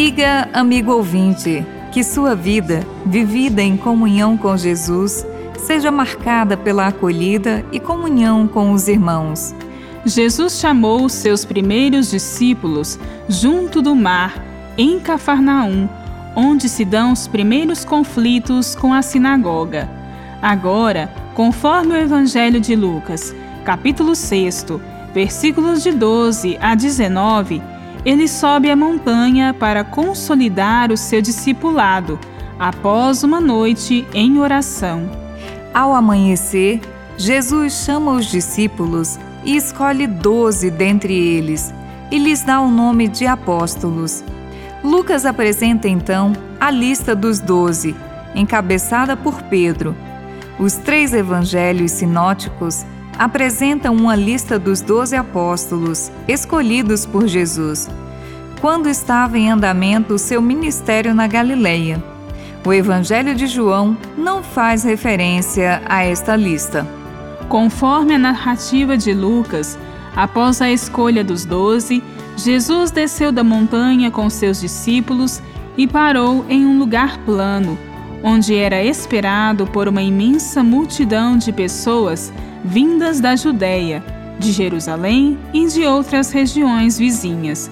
Amiga, amigo ouvinte, que sua vida, vivida em comunhão com Jesus, seja marcada pela acolhida e comunhão com os irmãos. Jesus chamou os seus primeiros discípulos junto do mar, em Cafarnaum, onde se dão os primeiros conflitos com a sinagoga. Agora, conforme o Evangelho de Lucas, capítulo 6, versículos de 12 a 19, ele sobe a montanha para consolidar o seu discipulado após uma noite em oração. Ao amanhecer, Jesus chama os discípulos e escolhe doze dentre eles e lhes dá o nome de apóstolos. Lucas apresenta então a lista dos doze, encabeçada por Pedro. Os três evangelhos sinóticos apresentam uma lista dos doze apóstolos escolhidos por Jesus, quando estava em andamento o seu ministério na Galileia. O Evangelho de João não faz referência a esta lista. Conforme a narrativa de Lucas, após a escolha dos doze, Jesus desceu da montanha com seus discípulos e parou em um lugar plano, onde era esperado por uma imensa multidão de pessoas vindas da Judéia, de Jerusalém e de outras regiões vizinhas.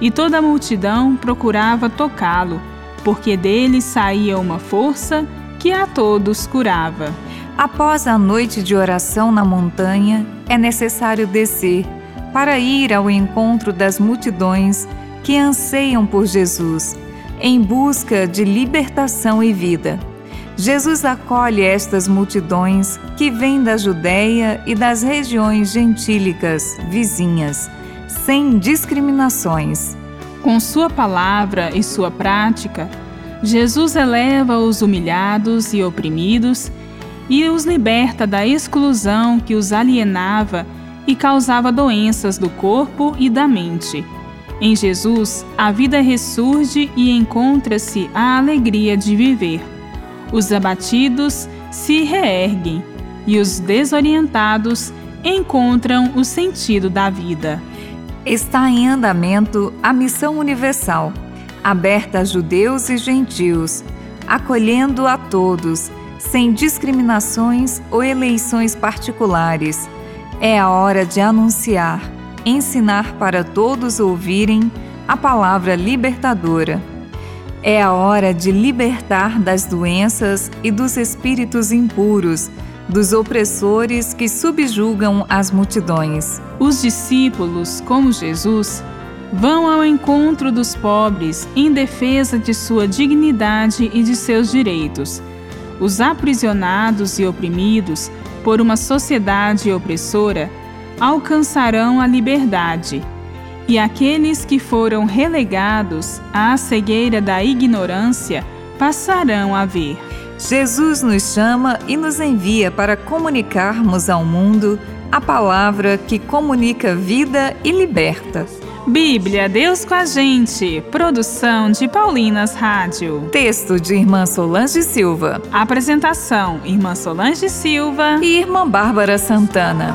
E toda a multidão procurava tocá-lo, porque dele saía uma força que a todos curava. Após a noite de oração na montanha, é necessário descer para ir ao encontro das multidões que anseiam por Jesus, em busca de libertação e vida. Jesus acolhe estas multidões que vêm da Judéia e das regiões gentílicas vizinhas, sem discriminações. Com sua palavra e sua prática, Jesus eleva os humilhados e oprimidos e os liberta da exclusão que os alienava e causava doenças do corpo e da mente. Em Jesus, a vida ressurge e encontra-se a alegria de viver. Os abatidos se reerguem e os desorientados encontram o sentido da vida. Está em andamento a missão universal, aberta a judeus e gentios, acolhendo a todos, sem discriminações ou eleições particulares. É a hora de anunciar, ensinar para todos ouvirem a palavra libertadora. É a hora de libertar das doenças e dos espíritos impuros, dos opressores que subjugam as multidões. Os discípulos, como Jesus, vão ao encontro dos pobres em defesa de sua dignidade e de seus direitos. Os aprisionados e oprimidos por uma sociedade opressora alcançarão a liberdade e aqueles que foram relegados à cegueira da ignorância passarão a ver. Jesus nos chama e nos envia para comunicarmos ao mundo a palavra que comunica vida e liberta. Bíblia, Deus com a gente. Produção de Paulinas Rádio. Texto de Irmã Solange Silva. Apresentação: Irmã Solange Silva e Irmã Bárbara Santana.